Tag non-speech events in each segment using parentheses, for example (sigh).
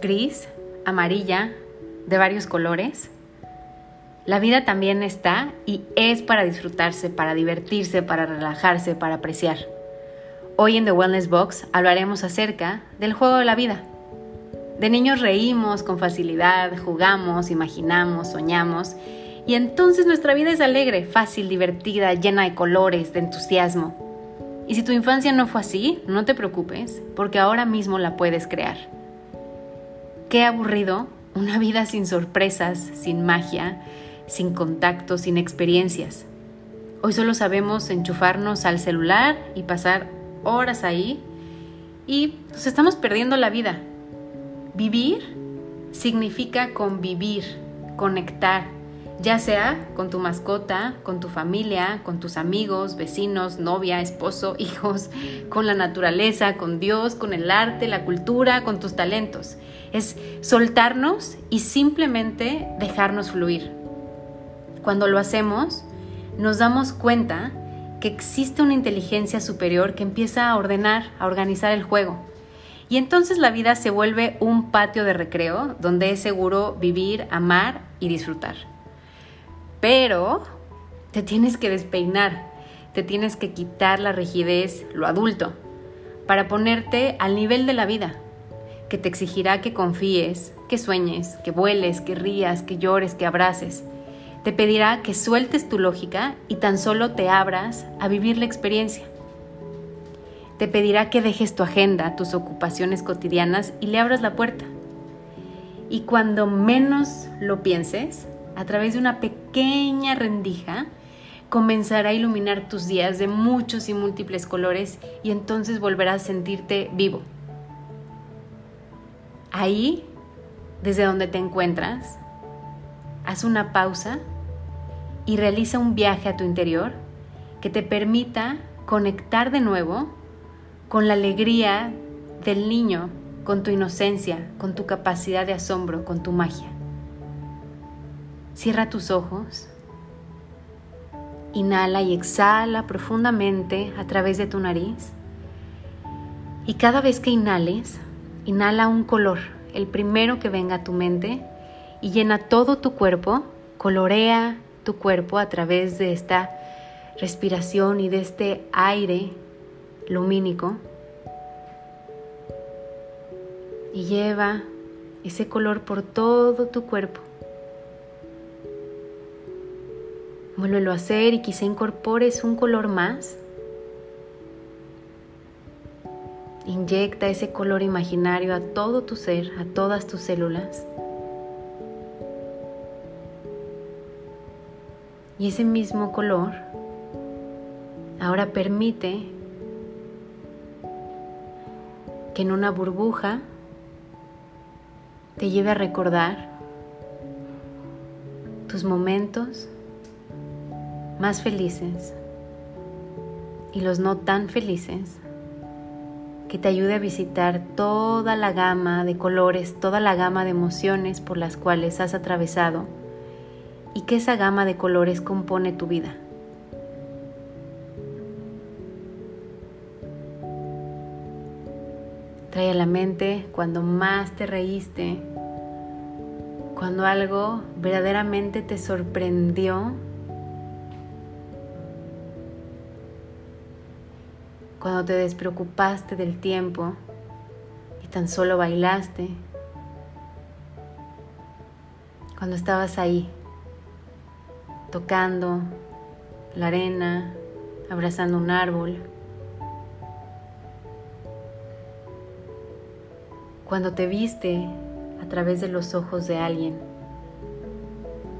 gris, amarilla, de varios colores. La vida también está y es para disfrutarse, para divertirse, para relajarse, para apreciar. Hoy en The Wellness Box hablaremos acerca del juego de la vida. De niños reímos con facilidad, jugamos, imaginamos, soñamos y entonces nuestra vida es alegre, fácil, divertida, llena de colores, de entusiasmo. Y si tu infancia no fue así, no te preocupes, porque ahora mismo la puedes crear. Qué aburrido una vida sin sorpresas, sin magia, sin contacto, sin experiencias. Hoy solo sabemos enchufarnos al celular y pasar horas ahí y nos estamos perdiendo la vida. Vivir significa convivir, conectar, ya sea con tu mascota, con tu familia, con tus amigos, vecinos, novia, esposo, (laughs) hijos, con la naturaleza, con Dios, con el arte, la cultura, con tus talentos. Es soltarnos y simplemente dejarnos fluir. Cuando lo hacemos, nos damos cuenta que existe una inteligencia superior que empieza a ordenar, a organizar el juego. Y entonces la vida se vuelve un patio de recreo donde es seguro vivir, amar y disfrutar. Pero te tienes que despeinar, te tienes que quitar la rigidez, lo adulto, para ponerte al nivel de la vida, que te exigirá que confíes, que sueñes, que vueles, que rías, que llores, que abraces. Te pedirá que sueltes tu lógica y tan solo te abras a vivir la experiencia. Te pedirá que dejes tu agenda, tus ocupaciones cotidianas y le abras la puerta. Y cuando menos lo pienses, a través de una pequeña rendija, comenzará a iluminar tus días de muchos y múltiples colores y entonces volverás a sentirte vivo. Ahí, desde donde te encuentras, haz una pausa y realiza un viaje a tu interior que te permita conectar de nuevo con la alegría del niño, con tu inocencia, con tu capacidad de asombro, con tu magia. Cierra tus ojos. Inhala y exhala profundamente a través de tu nariz. Y cada vez que inhales, inhala un color, el primero que venga a tu mente, y llena todo tu cuerpo, colorea tu cuerpo a través de esta respiración y de este aire lumínico. Y lleva ese color por todo tu cuerpo. Vuélvelo a hacer y quizá incorpores un color más. Inyecta ese color imaginario a todo tu ser, a todas tus células. Y ese mismo color ahora permite que en una burbuja te lleve a recordar tus momentos más felices y los no tan felices, que te ayude a visitar toda la gama de colores, toda la gama de emociones por las cuales has atravesado y que esa gama de colores compone tu vida. Trae a la mente cuando más te reíste, cuando algo verdaderamente te sorprendió cuando te despreocupaste del tiempo y tan solo bailaste, cuando estabas ahí, tocando la arena, abrazando un árbol, cuando te viste a través de los ojos de alguien,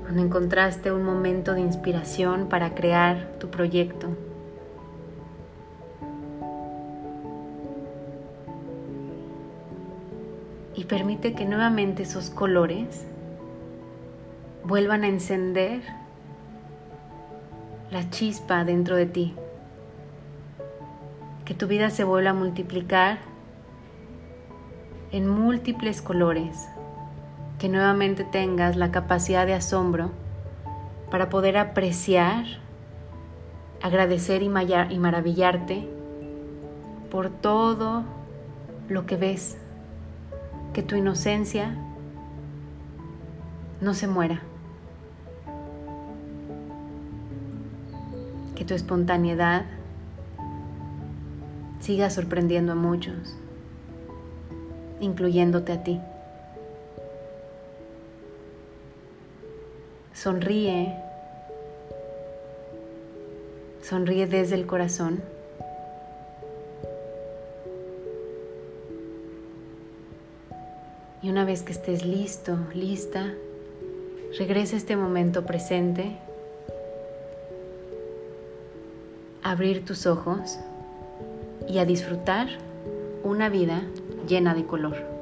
cuando encontraste un momento de inspiración para crear tu proyecto. Permite que nuevamente esos colores vuelvan a encender la chispa dentro de ti. Que tu vida se vuelva a multiplicar en múltiples colores. Que nuevamente tengas la capacidad de asombro para poder apreciar, agradecer y, maravillarte por todo lo que ves que tu inocencia no se muera. Que tu espontaneidad siga sorprendiendo a muchos, incluyéndote a ti. Sonríe, sonríe desde el corazón. Y una vez que estés listo, lista, regresa a este momento presente, abrir tus ojos y a disfrutar una vida llena de color.